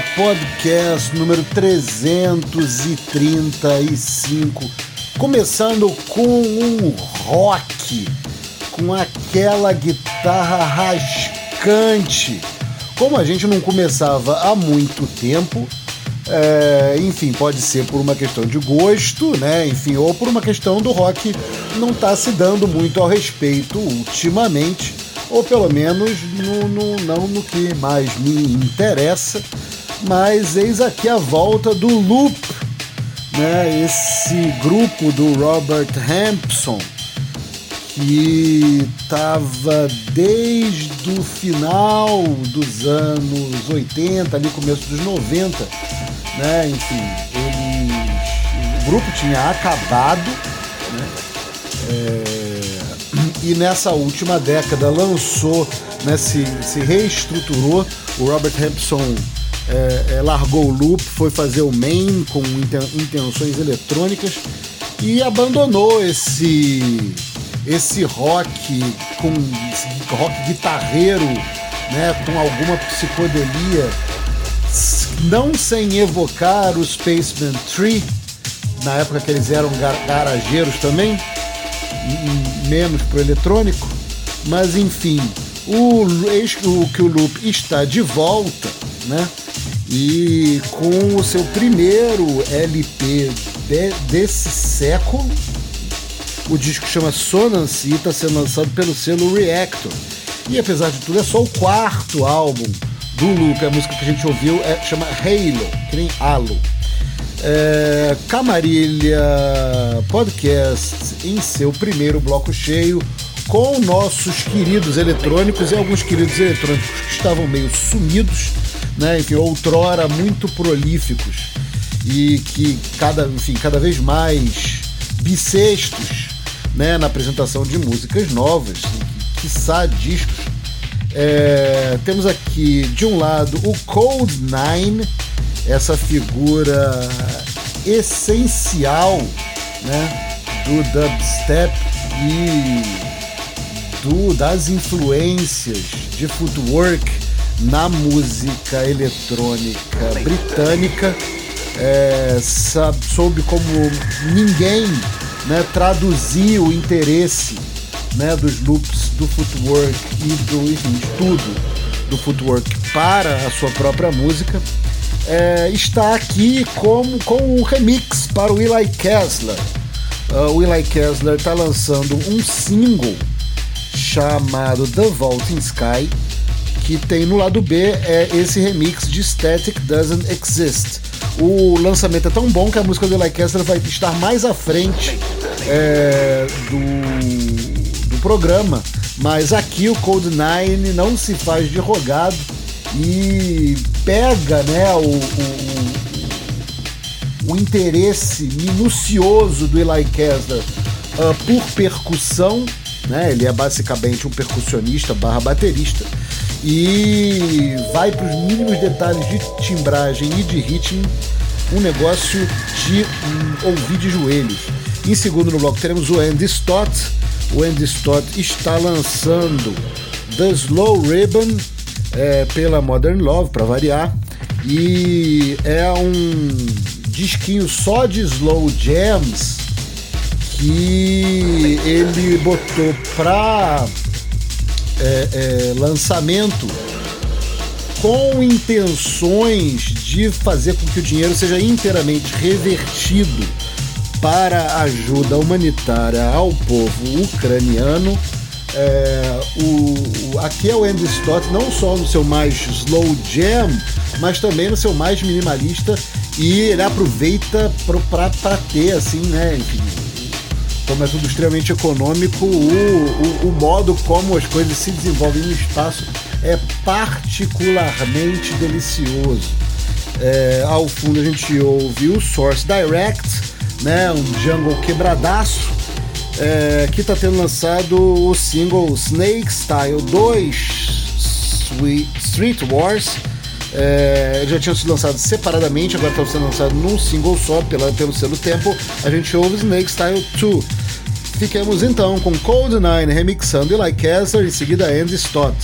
Podcast número 335, começando com um rock, com aquela guitarra rascante. Como a gente não começava há muito tempo, é, enfim, pode ser por uma questão de gosto, né? Enfim, ou por uma questão do rock não estar tá se dando muito ao respeito ultimamente ou pelo menos no, no, não no que mais me interessa, mas eis aqui a volta do Loop, né? esse grupo do Robert Hampson, que estava desde o final dos anos 80, ali começo dos 90, né? enfim, eles, o grupo tinha acabado, né? É, e nessa última década lançou, né, se, se reestruturou. O Robert Hampson é, é, largou o loop, foi fazer o main com intenções eletrônicas e abandonou esse esse rock com rock guitarreiro, né, com alguma psicodelia, não sem evocar o Spaceman Tree, na época que eles eram garageiros também menos para o eletrônico, mas enfim, o, o que o Loop está de volta, né? E com o seu primeiro LP de, desse século, o disco chama Sonance e está sendo lançado pelo selo Reactor. E apesar de tudo, é só o quarto álbum do Loop. A música que a gente ouviu é, chama Halo, que nem Halo. É, Camarilha Podcast em seu primeiro bloco cheio com nossos queridos eletrônicos e alguns queridos eletrônicos que estavam meio sumidos, né, enfim, outrora muito prolíficos e que cada, enfim, cada vez mais bissextos né, na apresentação de músicas novas, quiçá discos. É, temos aqui de um lado o Cold Nine essa figura essencial né, do dubstep e do, das influências de footwork na música eletrônica britânica. É, sabe, soube como ninguém né, traduzir o interesse né, dos loops do footwork e do enfim, estudo do footwork para a sua própria música é, está aqui como, com um remix para o Eli Kessler. Uh, o Eli Kessler está lançando um single chamado The Vaulting Sky, que tem no lado B é esse remix de Static Doesn't Exist. O lançamento é tão bom que a música do Eli Kessler vai estar mais à frente é, do, do programa, mas aqui o Code 9 não se faz de rogado e pega né, o, o, o interesse minucioso do Eli Kessler uh, por percussão, né, ele é basicamente um percussionista barra baterista, e vai para os mínimos detalhes de timbragem e de ritmo, um negócio de um, ouvir de joelhos. Em segundo no bloco teremos o Andy Stott. O Andy Stott está lançando The Slow Ribbon é, pela Modern Love, para variar. E é um disquinho só de slow jams que ele botou para é, é, lançamento com intenções de fazer com que o dinheiro seja inteiramente revertido para ajuda humanitária ao povo ucraniano. É, o, o, aqui é o Andy Stott, não só no seu mais slow jam, mas também no seu mais minimalista, e ele aproveita para ter, assim, né, enfim, como é tudo extremamente econômico, o, o, o modo como as coisas se desenvolvem no espaço é particularmente delicioso. É, ao fundo a gente ouve o Source Direct, né, um jungle quebradaço, é, que está tendo lançado o single Snake Style 2 Street Wars. É, já tinham sido lançados separadamente, agora estão sendo lançados num single só pela, pelo selo Tempo. A gente ouve Snake Style 2. Fiquemos então com Cold Nine remixando Eli Kessler, em seguida Andy Stott.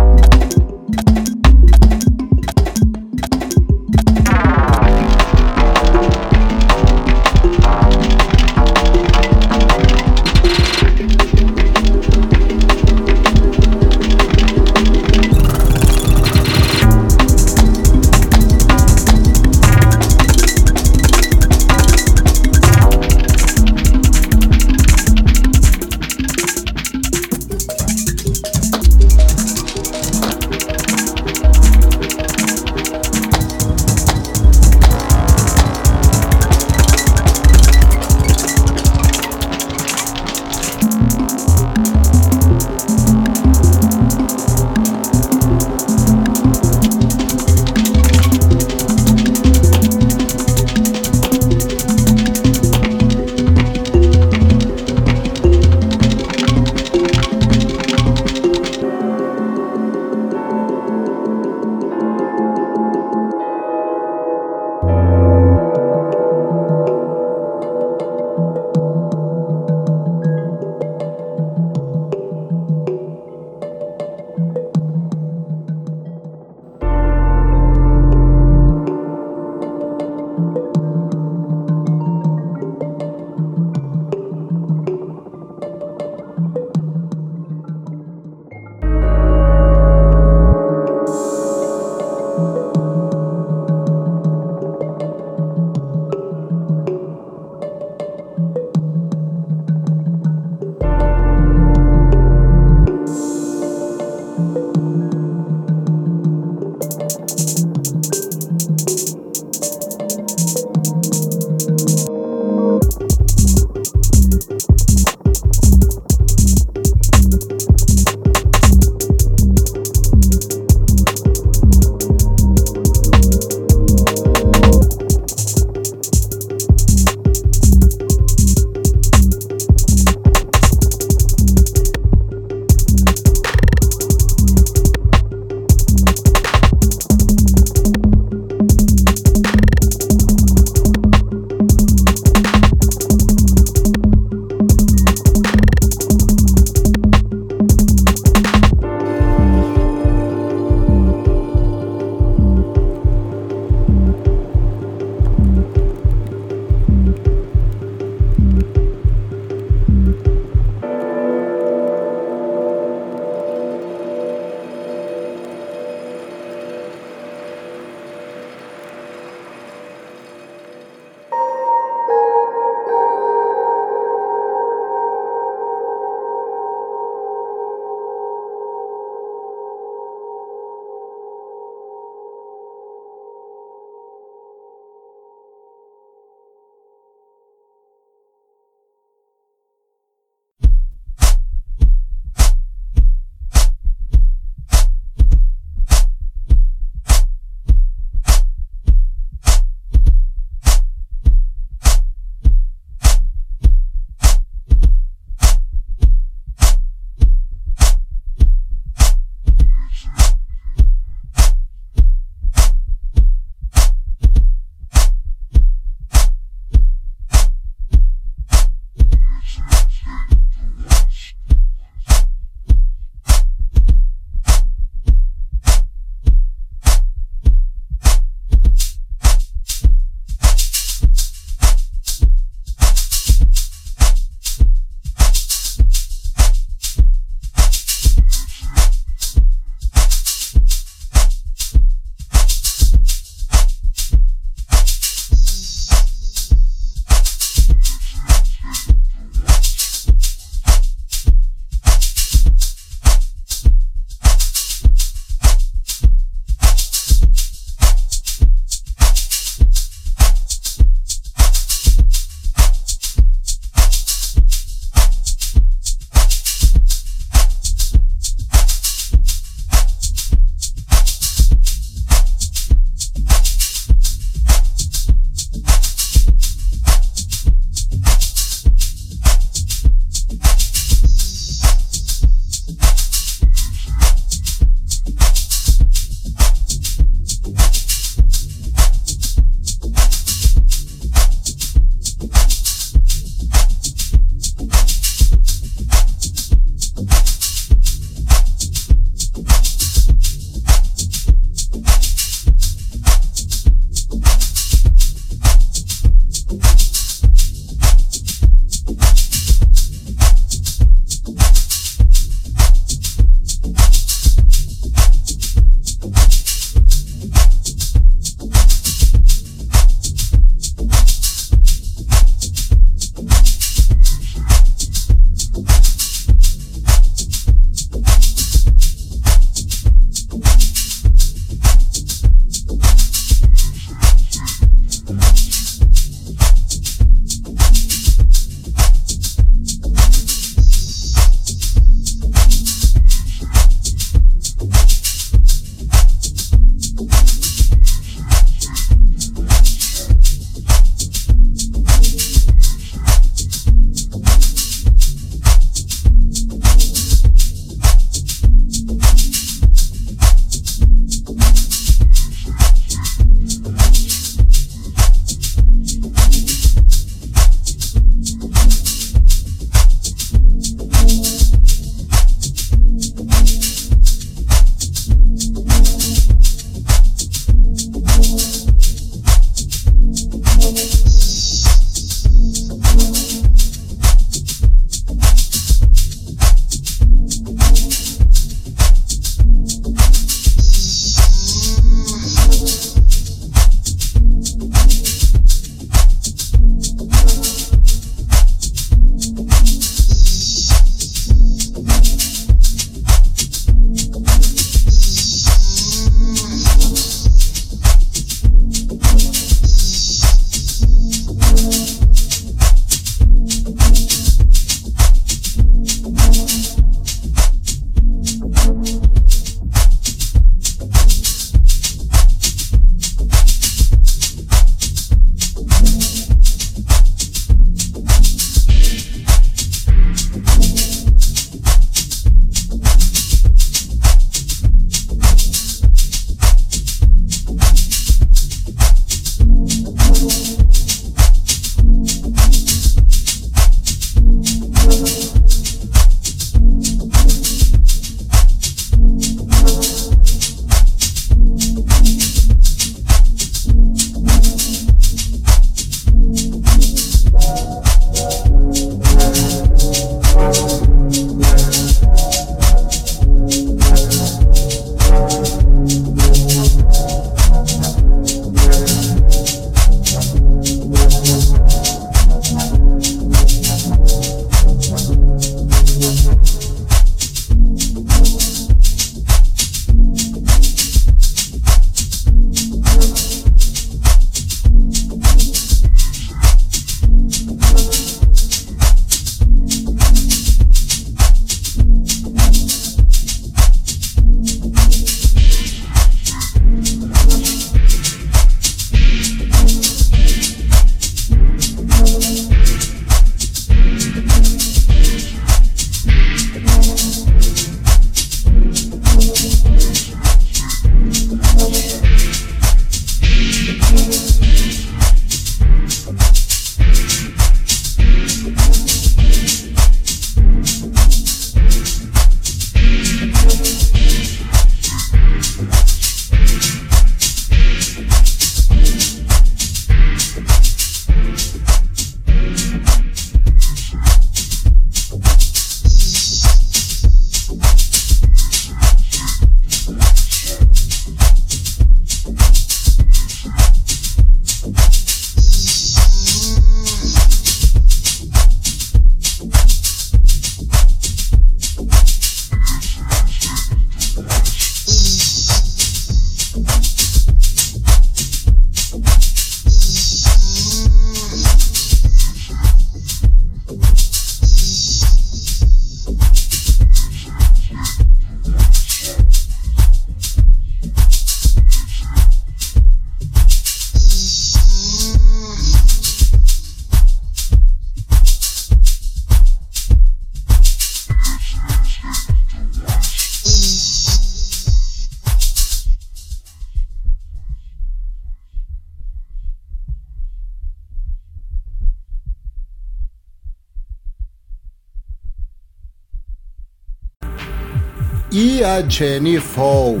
E a Jenny Fall,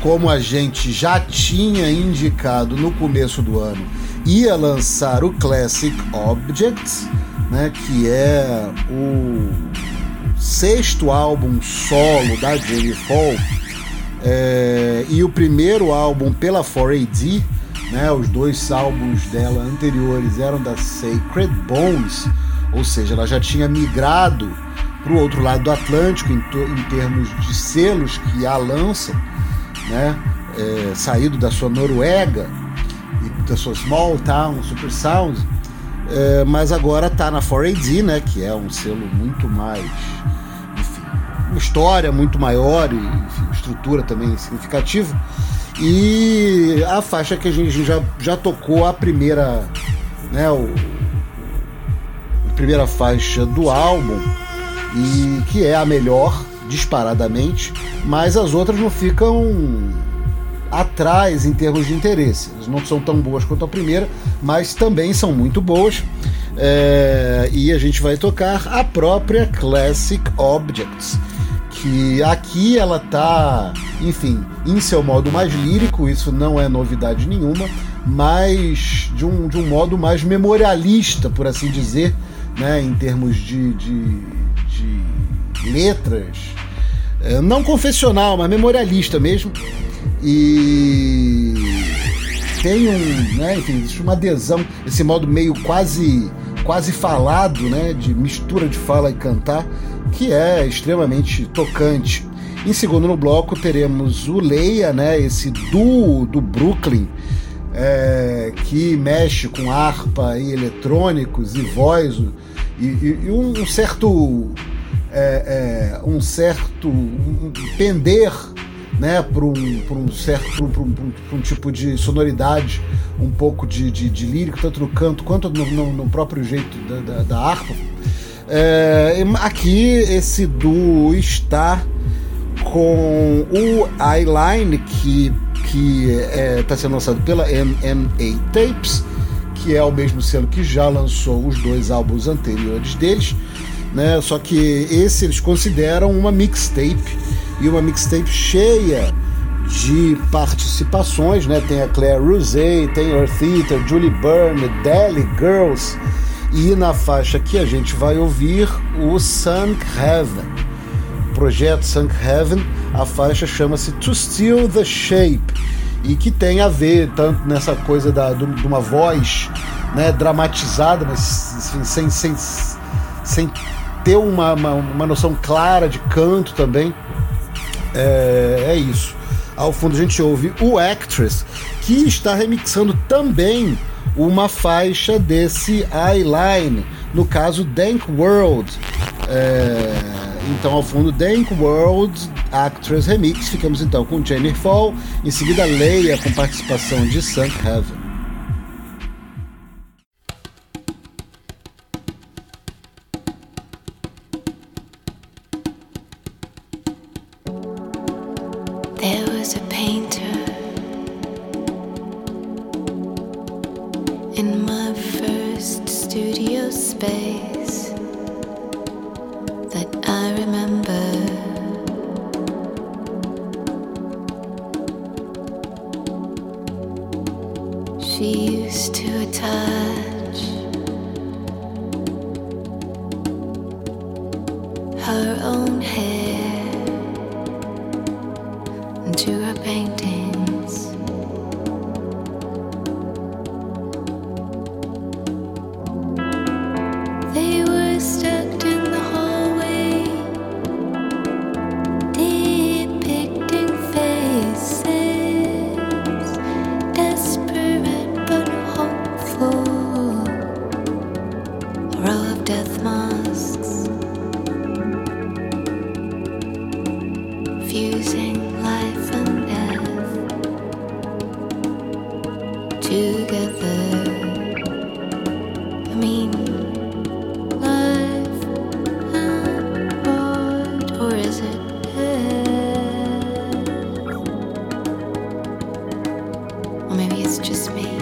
como a gente já tinha indicado no começo do ano, ia lançar o Classic Objects, né, que é o sexto álbum solo da Jenny Fall é, e o primeiro álbum pela 4AD, né, os dois álbuns dela anteriores eram da Sacred Bones, ou seja, ela já tinha migrado para o outro lado do Atlântico em, em, termos de selos que a lança, né? É, saído da sua Noruega e da sua Small Town Super Sound, é, mas agora está na 4AD, né? Que é um selo muito mais, enfim, uma história muito maior e enfim, estrutura também significativa. E a faixa que a gente já, já tocou a primeira, né? O, a primeira faixa do álbum e que é a melhor disparadamente, mas as outras não ficam atrás em termos de interesse. Elas não são tão boas quanto a primeira, mas também são muito boas. É, e a gente vai tocar a própria Classic Objects, que aqui ela tá, enfim, em seu modo mais lírico, isso não é novidade nenhuma, mas de um, de um modo mais memorialista, por assim dizer, né, em termos de, de de letras, é, não confessional, mas memorialista mesmo. E tem um, né, enfim, existe uma adesão, esse modo meio quase quase falado, né, de mistura de fala e cantar, que é extremamente tocante. Em segundo no bloco teremos o Leia, né, esse duo do Brooklyn, é, que mexe com harpa e eletrônicos e voz e, e, e um certo é, é, um certo um pender né, para um, um certo pra um, pra um, tipo de sonoridade, um pouco de, de, de lírico, tanto no canto quanto no, no, no próprio jeito da, da, da harpa. É, aqui esse duo está com o Eyeline, que está é, sendo lançado pela MMA Tapes, que é o mesmo selo que já lançou os dois álbuns anteriores deles né? Só que esse eles consideram uma mixtape e uma mixtape cheia de participações, né? Tem a Claire Rosé, tem Earth Eater, Julie Byrne, Delhi Girls e na faixa que a gente vai ouvir o Sunk Heaven. projeto Sunk Heaven, a faixa chama-se To Steal the Shape e que tem a ver tanto nessa coisa da, de uma voz né, dramatizada, mas assim, sem, sem, sem ter uma, uma, uma noção clara de canto também. É, é, isso. Ao fundo a gente ouve o Actress, que está remixando também uma faixa desse Eyeline, no caso Dank World. É, então ao fundo Dank World Actress Remix, ficamos então com Jennifer Fall, em seguida Leia com participação de Sunk Heaven. Or maybe it's just me.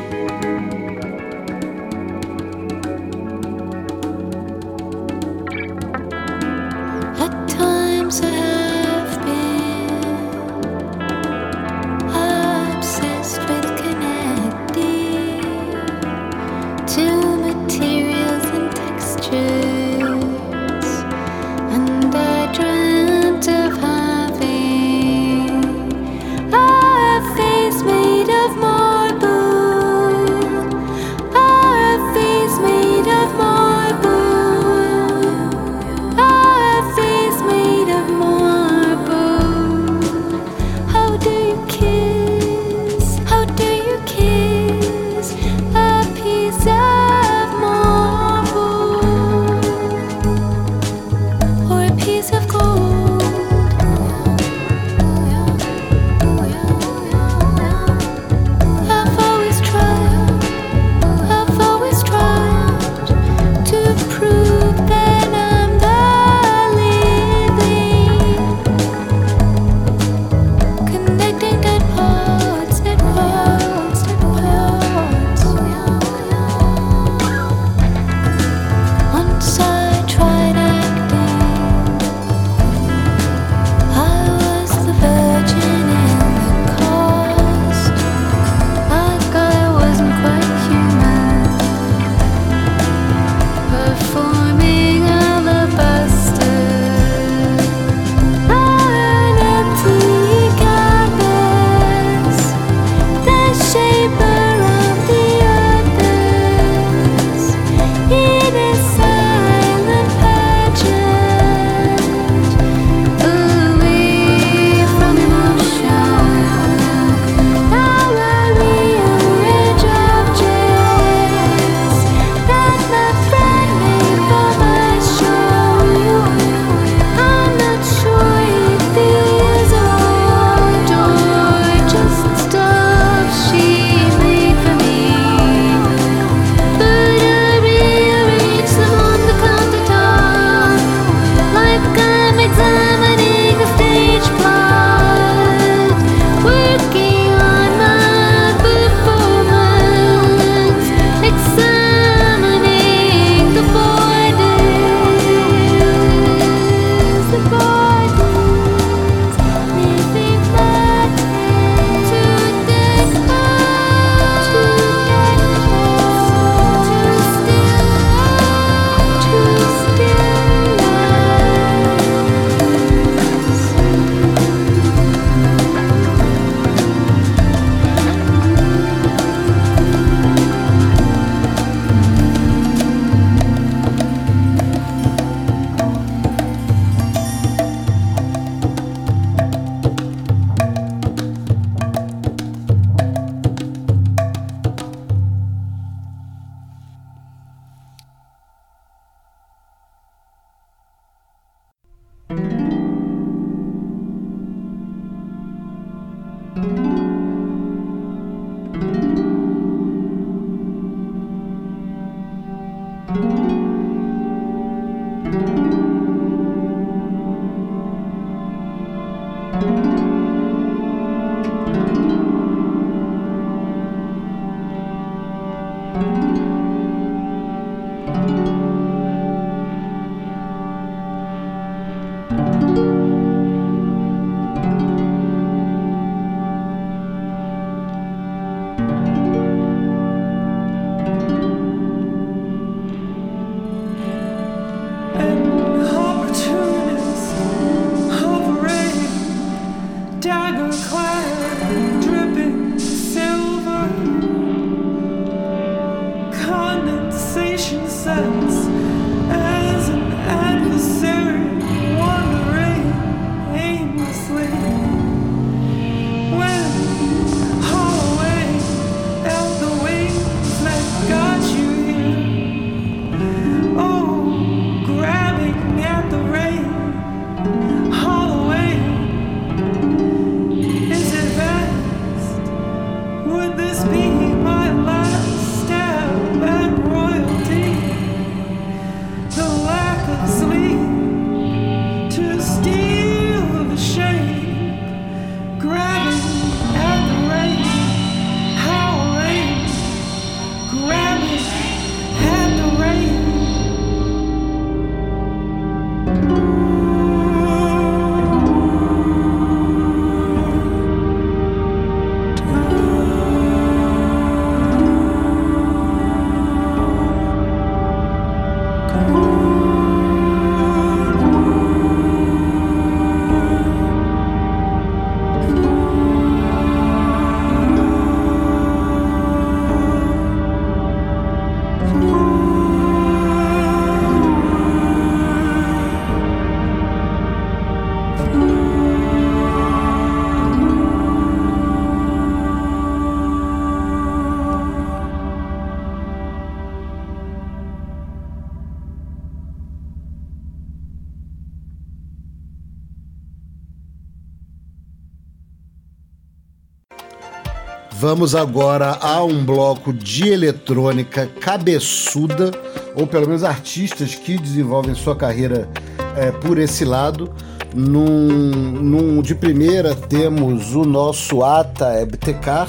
Vamos agora a um bloco de eletrônica cabeçuda, ou pelo menos artistas que desenvolvem sua carreira é, por esse lado. Num, num, de primeira temos o nosso Ata Ebtekar,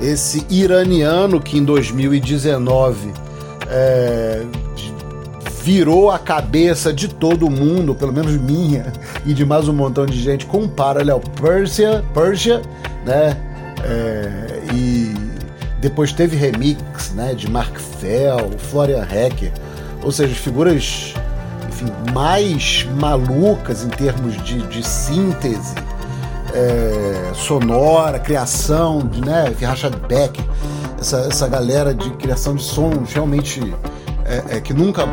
esse iraniano que em 2019 é, virou a cabeça de todo mundo, pelo menos minha e de mais um montão de gente, com Parallel Persia, Persia né? É, e depois teve remix né, de Mark Fell, Florian Hecker, ou seja, figuras enfim, mais malucas em termos de, de síntese é, sonora, criação, de, né, Rachad Beck, essa, essa galera de criação de sons realmente é, é, que nunca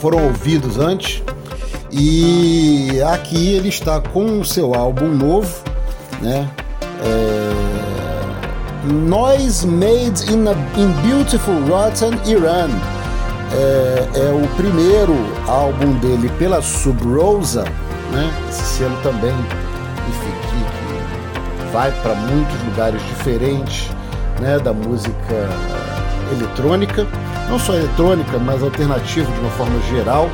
foram ouvidos antes. E aqui ele está com o seu álbum novo, né? É, Noise Made in, a, in Beautiful Rotten Iran. É, é, o primeiro álbum dele pela Sub Rosa, né? Esse selo também, que vai para muitos lugares diferentes, né? Da música eletrônica, não só eletrônica, mas alternativa de uma forma geral.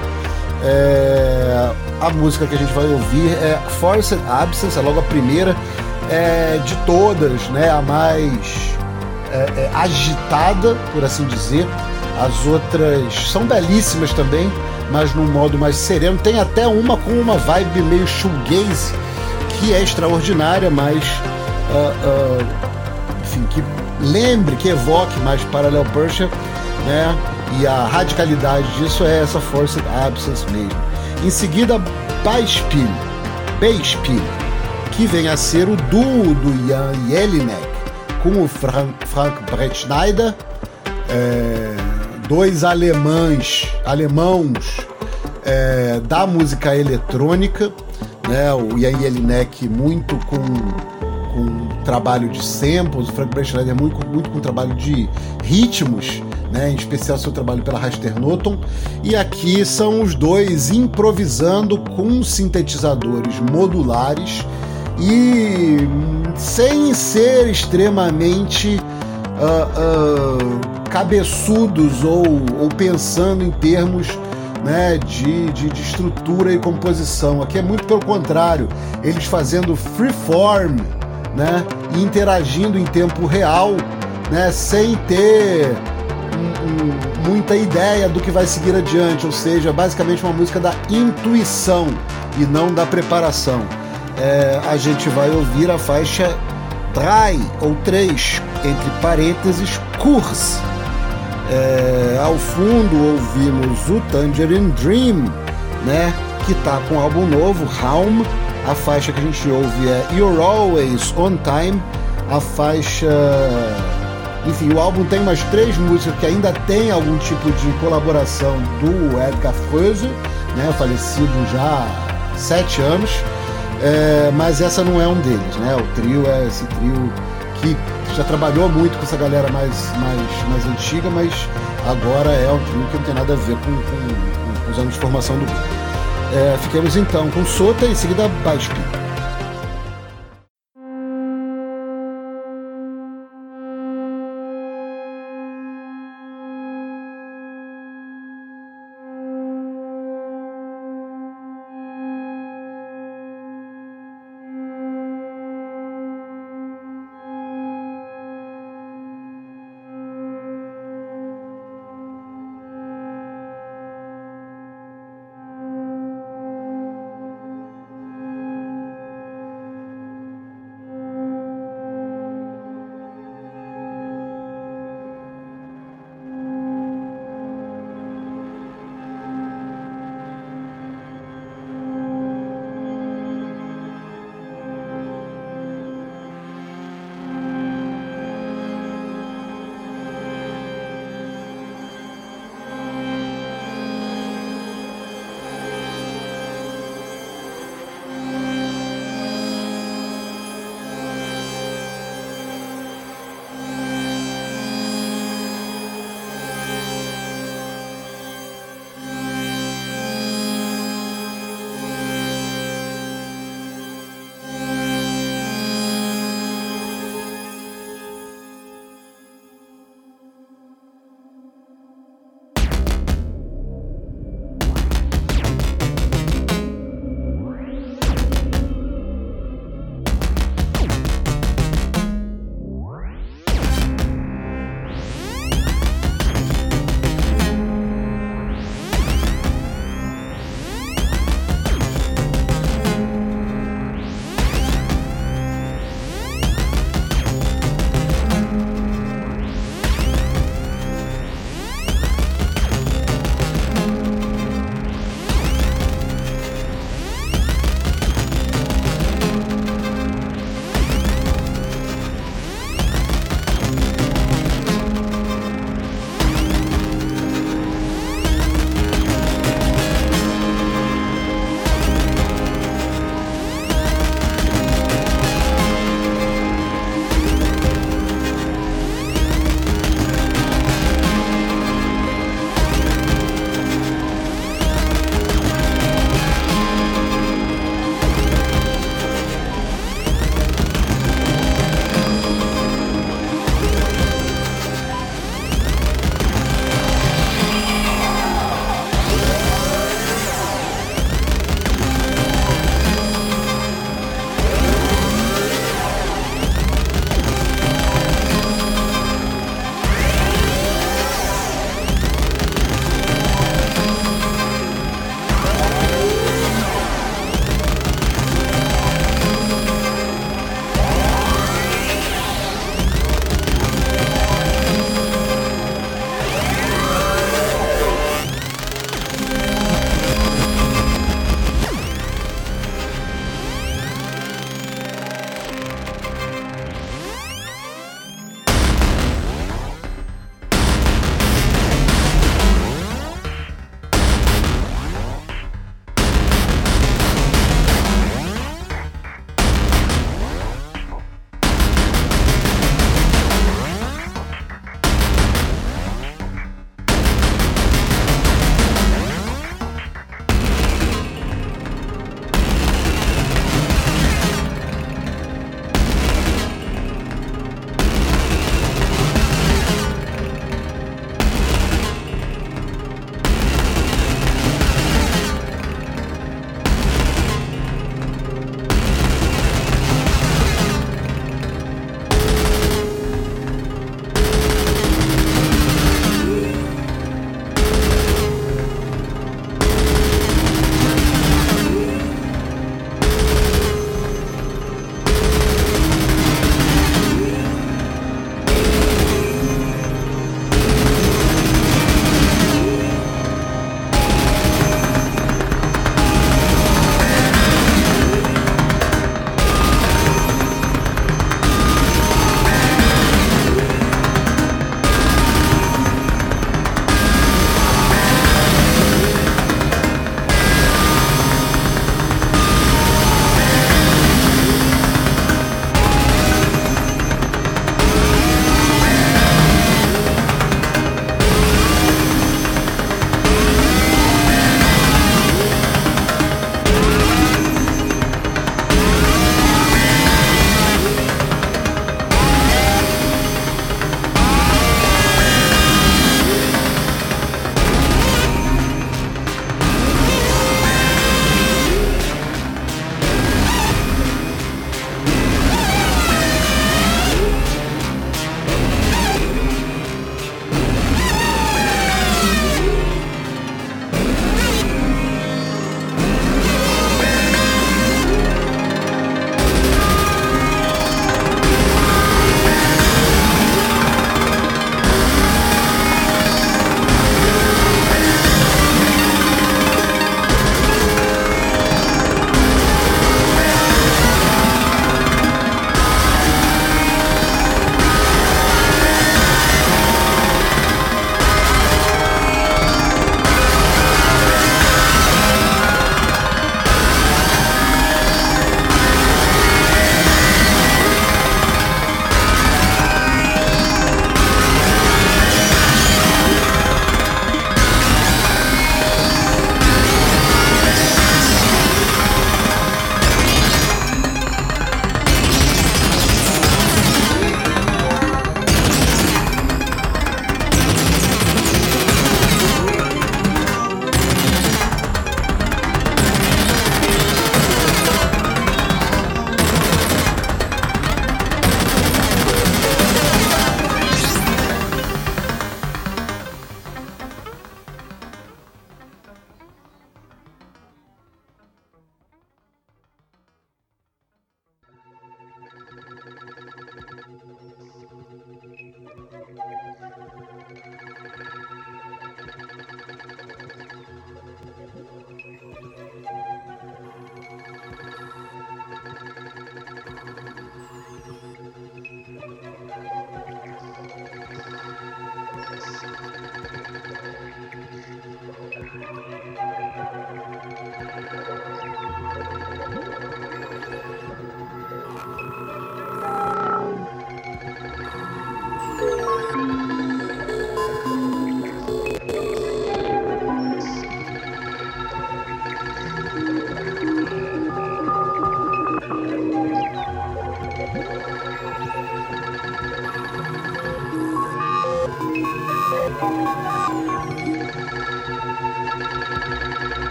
É, a música que a gente vai ouvir é Forced Absence, é logo a primeira é, de todas, né, a mais é, é, agitada, por assim dizer. As outras são belíssimas também, mas num modo mais sereno. Tem até uma com uma vibe meio shoegaze, que é extraordinária, mas uh, uh, enfim, que lembre, que evoque mais Parallel Persia, né? E a radicalidade disso é essa Forced Absence mesmo. Em seguida, Beispiel, Beispiel, que vem a ser o duo do Jan Jelinek com o Frank, Frank Brettschneider, é, dois alemães, alemãos é, da música eletrônica, né? O Jan Jelinek muito com, com trabalho de samples, o Frank Brettschneider muito, muito com trabalho de ritmos, né, em especial seu trabalho pela Raster Noton. E aqui são os dois improvisando com sintetizadores modulares e sem ser extremamente uh, uh, cabeçudos ou, ou, pensando em termos né, de, de, de, estrutura e composição. Aqui é muito pelo contrário, eles fazendo freeform né, e interagindo em tempo real, né, sem ter muita ideia do que vai seguir adiante, ou seja, basicamente uma música da intuição e não da preparação é, a gente vai ouvir a faixa Trai ou 3, entre parênteses, Curse. É, ao fundo ouvimos o Tangerine Dream, né, que está com um álbum novo, Raum, A faixa que a gente ouve é You're Always On Time. A faixa. Enfim, o álbum tem umas três músicas que ainda tem algum tipo de colaboração do Edgar Froese, né, falecido já há sete anos. É, mas essa não é um deles, né? O trio é esse trio que já trabalhou muito com essa galera mais, mais, mais antiga, mas agora é um trio que não tem nada a ver com, com, com os anos de formação do grupo. É, fiquemos então com Sota e em seguida Baspi.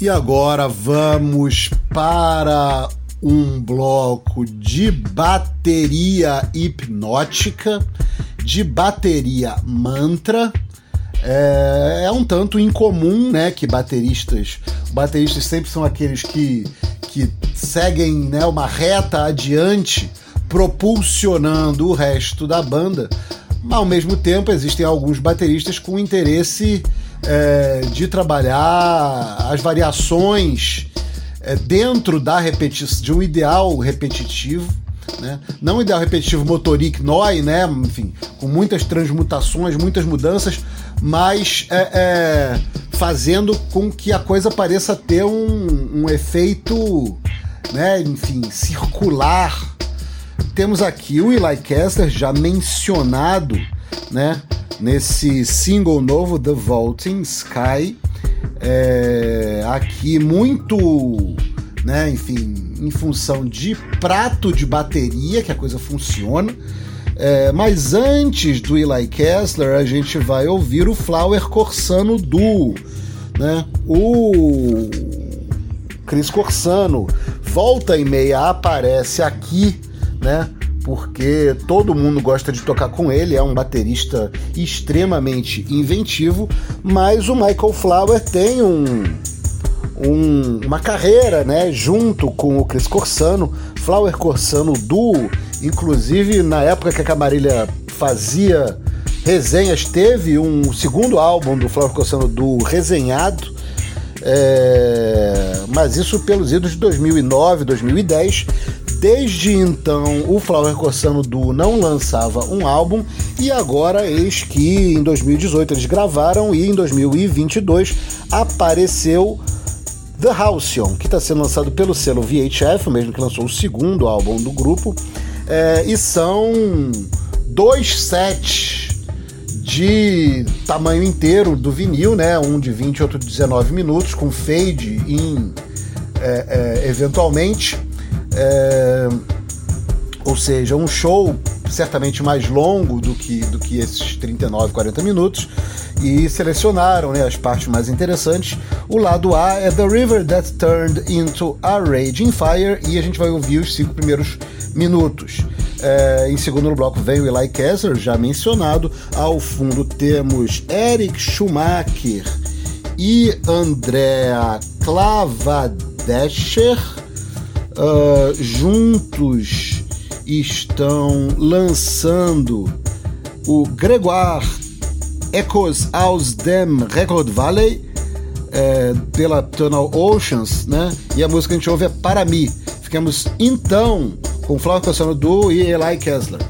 E agora vamos para um bloco de bateria hipnótica, de bateria mantra. É, é, um tanto incomum, né, que bateristas, bateristas sempre são aqueles que, que seguem né, uma reta adiante, propulsionando o resto da banda. Mas, ao mesmo tempo, existem alguns bateristas com interesse é, de trabalhar as variações é, dentro da repetição, de um ideal repetitivo. Né? Não um ideal repetitivo motoric noi, né? enfim, com muitas transmutações, muitas mudanças, mas é, é, fazendo com que a coisa pareça ter um, um efeito, né? enfim, circular. Temos aqui o Eli Kessler já mencionado, né? Nesse single novo The Vaulting Sky. É, aqui muito, né, enfim, em função de prato de bateria, que a coisa funciona. É, mas antes do Eli Kessler, a gente vai ouvir o Flower Corsano Duo, né? O Chris Corsano volta e meia aparece aqui, né? Porque todo mundo gosta de tocar com ele, é um baterista extremamente inventivo, mas o Michael Flower tem um, um, uma carreira né, junto com o Chris Corsano, Flower Corsano Duo, inclusive na época que a Camarilha fazia resenhas, teve um segundo álbum do Flower Corsano Duo resenhado, é, mas isso pelos idos de 2009, 2010. Desde então, o Flower Corsano Duo não lançava um álbum e agora eis que em 2018 eles gravaram e em 2022 apareceu The Halcyon, que está sendo lançado pelo selo VHF, o mesmo que lançou o segundo álbum do grupo, é, e são dois sets de tamanho inteiro do vinil, né? Um de 20 e outro de 19 minutos, com fade em é, é, eventualmente. É, ou seja, um show certamente mais longo do que, do que esses 39, 40 minutos, e selecionaram né, as partes mais interessantes. O lado A é The River That Turned Into a Raging Fire, e a gente vai ouvir os cinco primeiros minutos. É, em segundo bloco vem o Eli Kessler, já mencionado. Ao fundo temos Eric Schumacher e Andrea Clavadescher uh, juntos estão lançando o Gregoire Echoes aus dem Record Valley é, pela Tunnel Oceans, né? E a música que a gente ouve é Para mim. Ficamos então com Flávio Cassiano Du e Eli Kessler.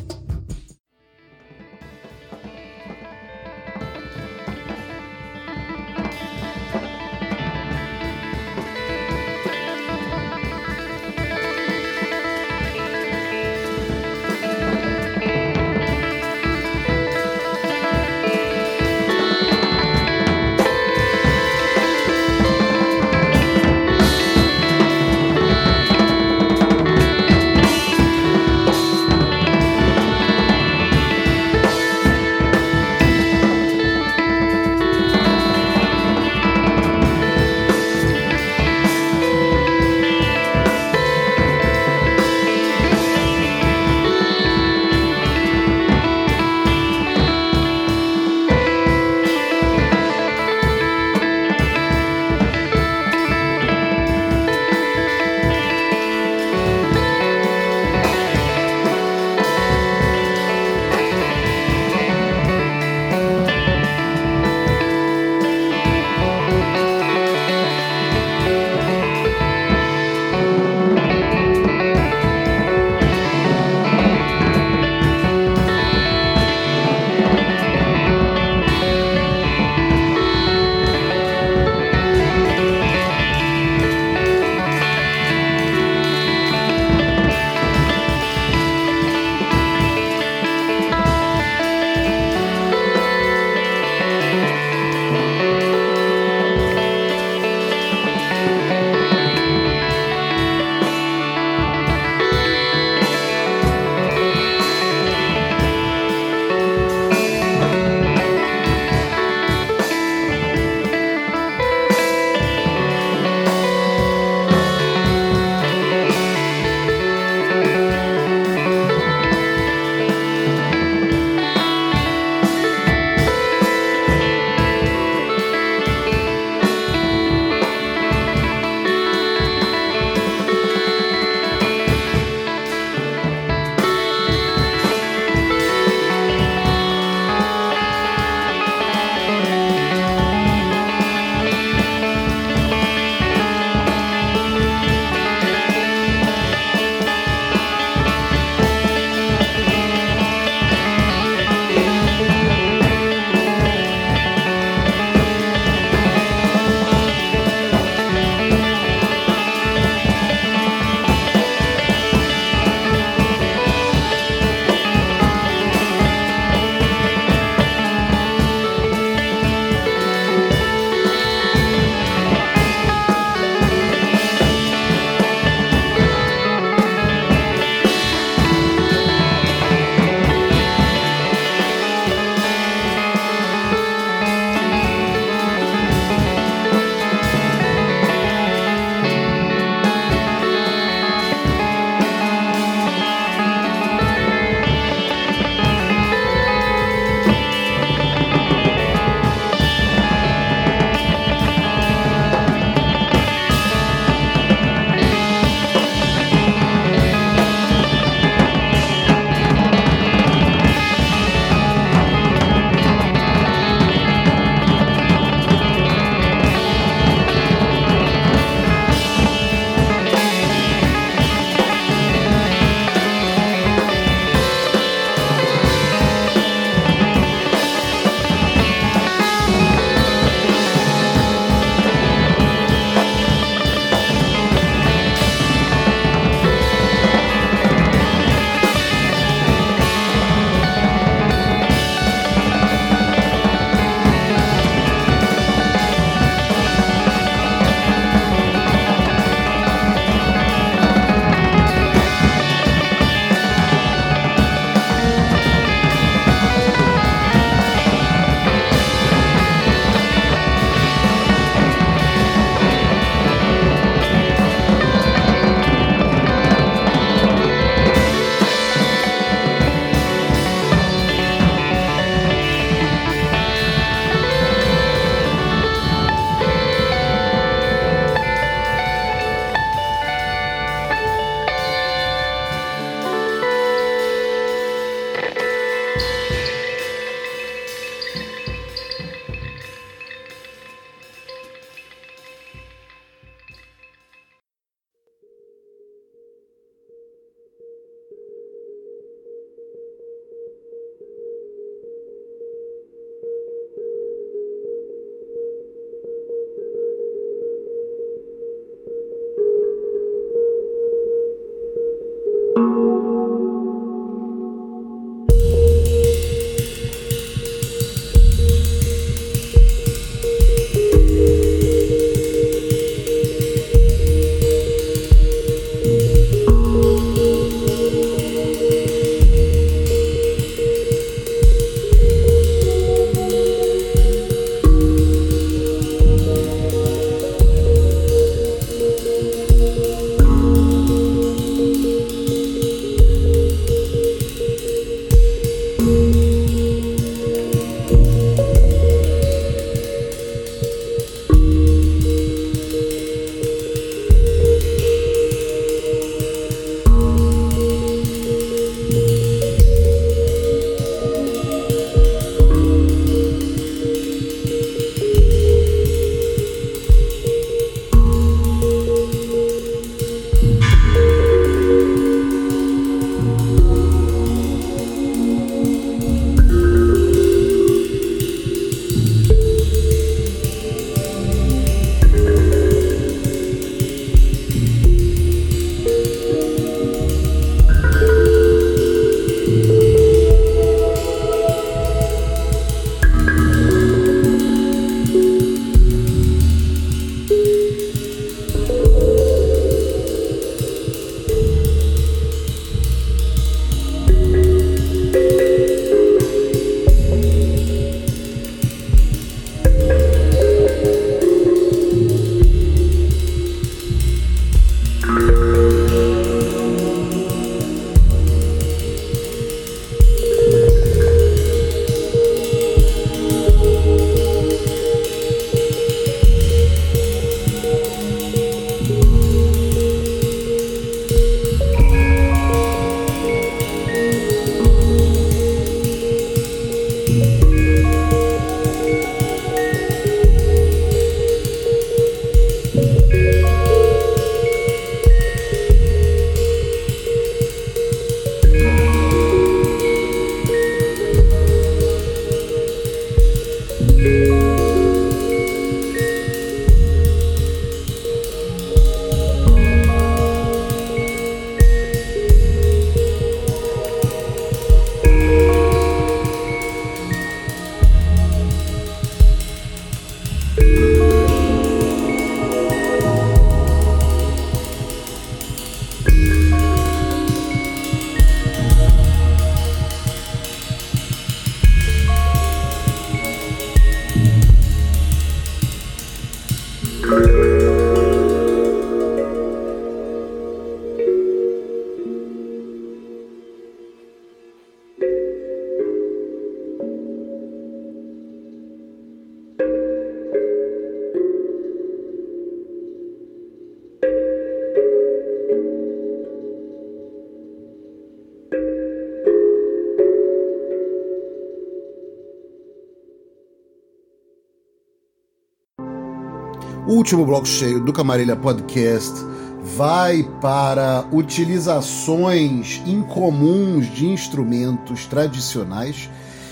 Último bloco cheio do Camarilha Podcast vai para utilizações incomuns de instrumentos tradicionais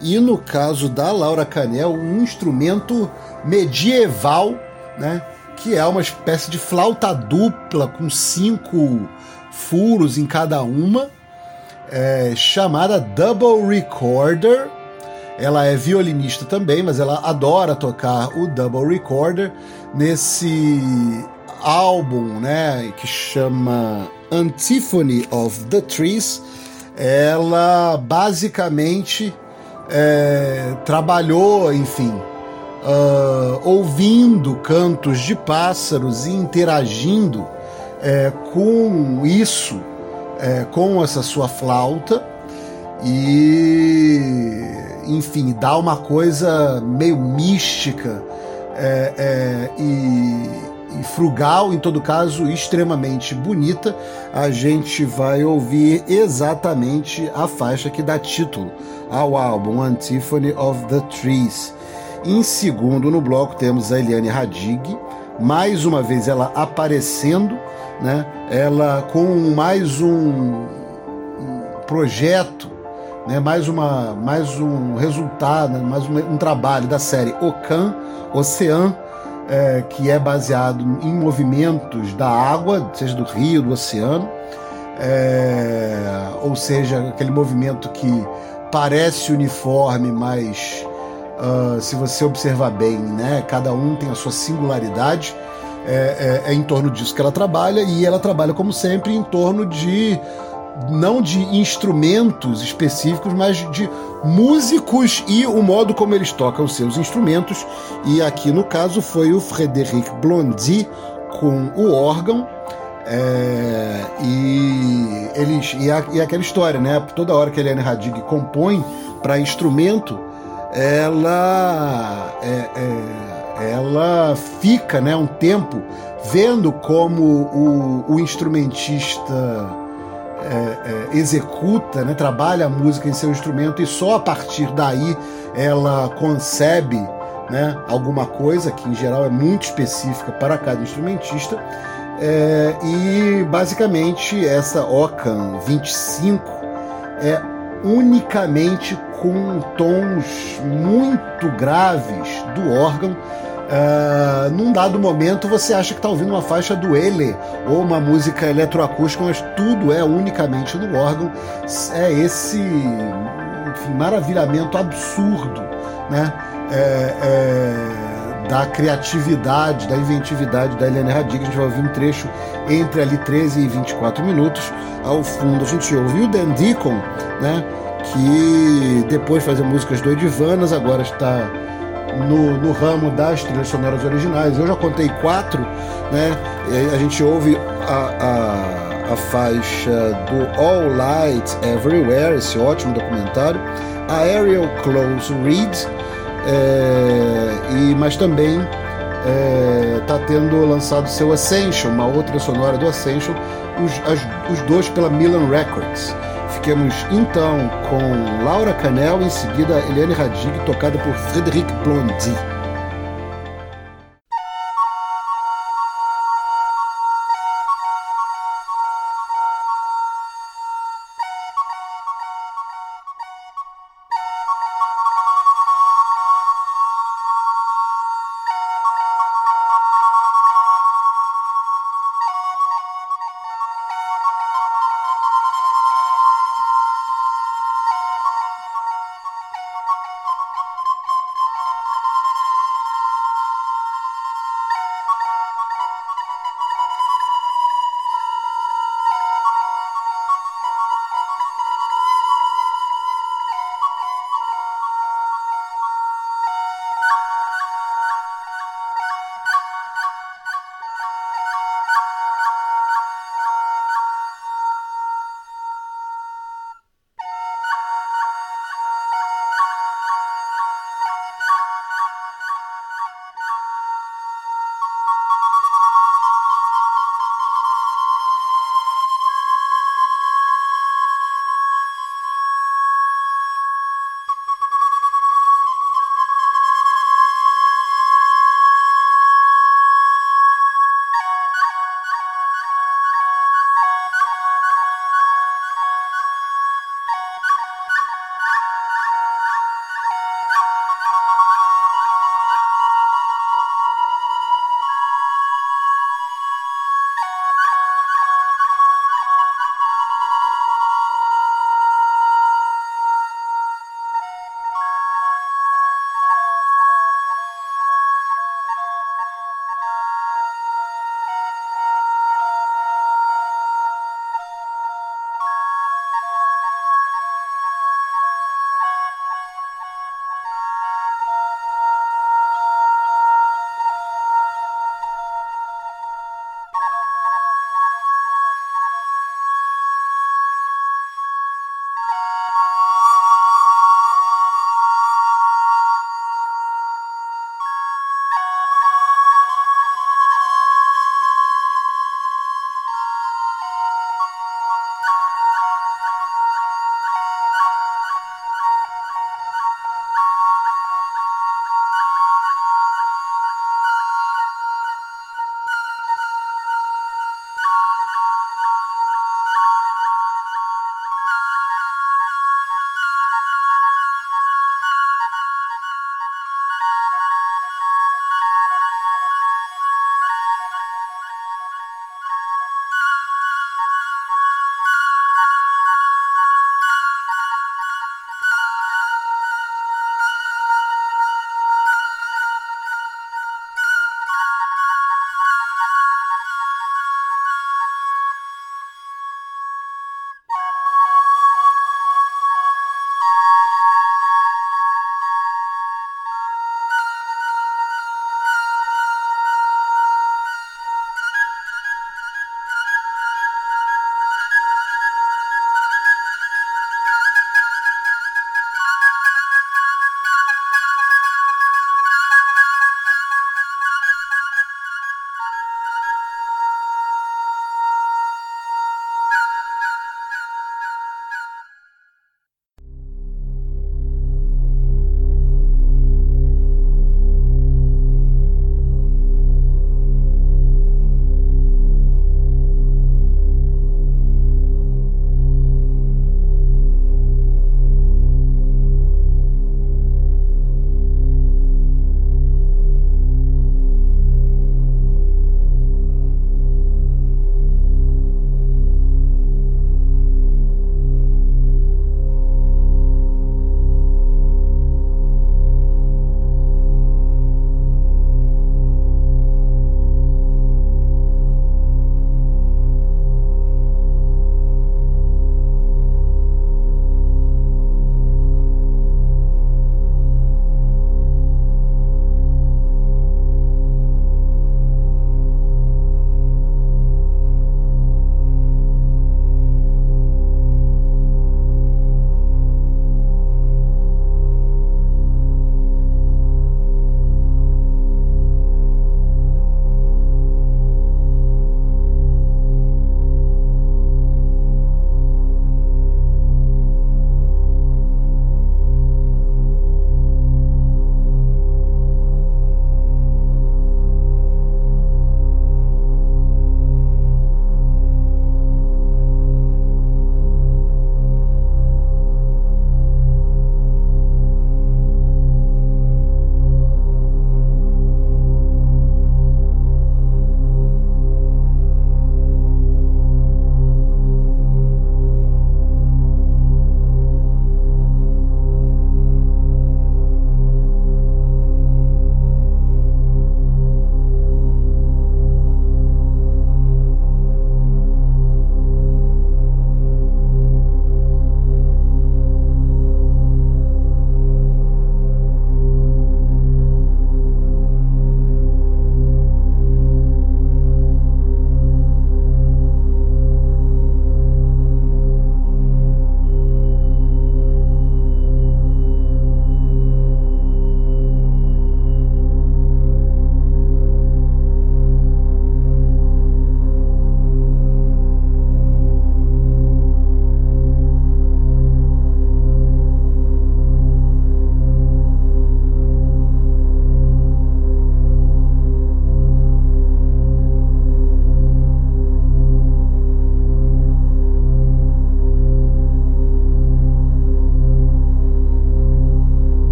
e no caso da Laura Canel, um instrumento medieval, né, que é uma espécie de flauta dupla com cinco furos em cada uma, é, chamada Double Recorder ela é violinista também, mas ela adora tocar o double recorder nesse álbum, né, que chama Antiphony of the Trees. Ela basicamente é, trabalhou, enfim, uh, ouvindo cantos de pássaros e interagindo é, com isso, é, com essa sua flauta e enfim, dá uma coisa meio mística é, é, e, e, frugal, em todo caso, extremamente bonita. A gente vai ouvir exatamente a faixa que dá título ao álbum Antiphony of the Trees. Em segundo no bloco temos a Eliane Radig, mais uma vez ela aparecendo, né? Ela com mais um, um projeto né, mais, uma, mais um resultado, né, mais um, um, trabalho da série Ocan, Ocean, é, que é baseado em movimentos da água, seja do rio, do oceano, é, ou seja, aquele movimento que parece uniforme, mas uh, se você observar bem, né, cada um tem a sua singularidade. É, é, é, em torno disso que ela trabalha e ela trabalha, como sempre, em torno de não de instrumentos específicos, mas de músicos e o modo como eles tocam seus instrumentos. E aqui no caso foi o Frédéric Blondy com o órgão. É, e eles e, a, e aquela história, né? Toda hora que a Helene Radig compõe para instrumento, ela é, é, ela fica, né, um tempo vendo como o, o instrumentista é, é, executa, né, trabalha a música em seu instrumento e só a partir daí ela concebe né, alguma coisa que em geral é muito específica para cada instrumentista. É, e basicamente essa Ocan 25 é unicamente com tons muito graves do órgão Uh, num dado momento você acha que está ouvindo uma faixa do Ele ou uma música eletroacústica, mas tudo é unicamente no órgão. É esse enfim, maravilhamento absurdo né? É, é, da criatividade, da inventividade da Eliane Radiga. A gente vai ouvir um trecho entre ali 13 e 24 minutos. Ao fundo a gente ouviu o Dan Deacon, né? que depois de fazer músicas do Edivanas, agora está no, no ramo das trilhas sonoras originais. Eu já contei quatro, né? a gente ouve a, a, a faixa do All Light Everywhere, esse ótimo documentário, a Ariel Close Read, é, e, mas também está é, tendo lançado seu Ascension, uma outra sonora do Ascension, os, as, os dois pela Milan Records. Fiquemos então com Laura Canel, em seguida Eliane Radig, tocada por Frédéric Blondy.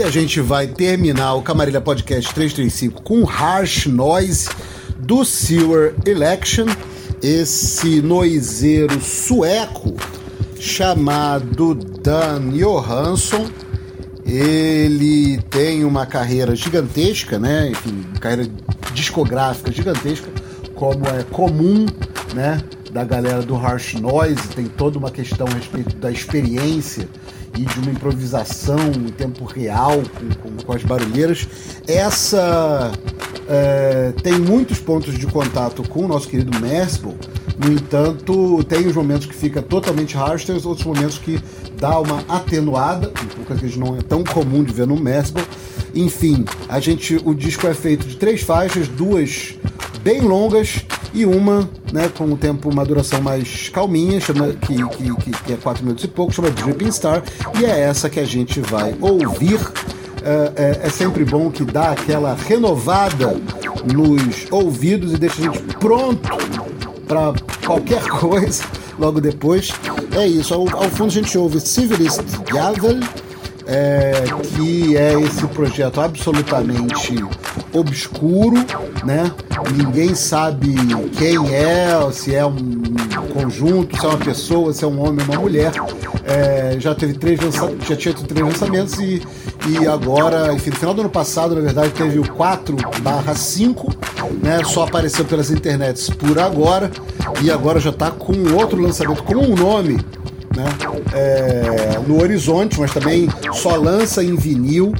E a gente vai terminar o Camarilha Podcast 335 com Harsh Noise do Sewer Election, esse noiseiro sueco chamado Dan Johansson. Ele tem uma carreira gigantesca, né? Enfim, carreira discográfica gigantesca, como é comum, né? Da galera do Harsh Noise, tem toda uma questão a respeito da experiência e de uma improvisação em tempo real com, com, com as barulheiras. Essa é, tem muitos pontos de contato com o nosso querido Merciful, no entanto, tem os momentos que fica totalmente hardstyle, outros momentos que dá uma atenuada, uma coisa que não é tão comum de ver no Merciful. Enfim, a gente, o disco é feito de três faixas, duas bem longas e uma né, com o tempo, uma duração mais calminha, chama, que, que, que é 4 minutos e pouco, chama Dripping Star, e é essa que a gente vai ouvir. É, é, é, sempre bom que dá aquela renovada nos ouvidos e deixa a gente pronto para qualquer coisa logo depois. É isso, ao, ao fundo a gente ouve Civilist Gavel, é, que é esse projeto absolutamente obscuro, né? Ninguém sabe quem é, se é um conjunto, se é uma pessoa, se é um homem uma mulher. É, já teve três já tinha três lançamentos e, e agora, enfim, no final do ano passado, na verdade, teve o 4 barra 5, né? Só apareceu pelas internets por agora e agora já está com outro lançamento com um nome né? É, no horizonte, mas também só lança em vinil.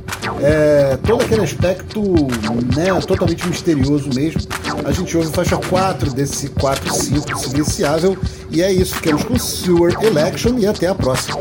É, todo aquele aspecto né, totalmente misterioso mesmo. A gente ouve faixa 4 desse 4-5 silenciável. E é isso, ficamos com Sewer Election e até a próxima.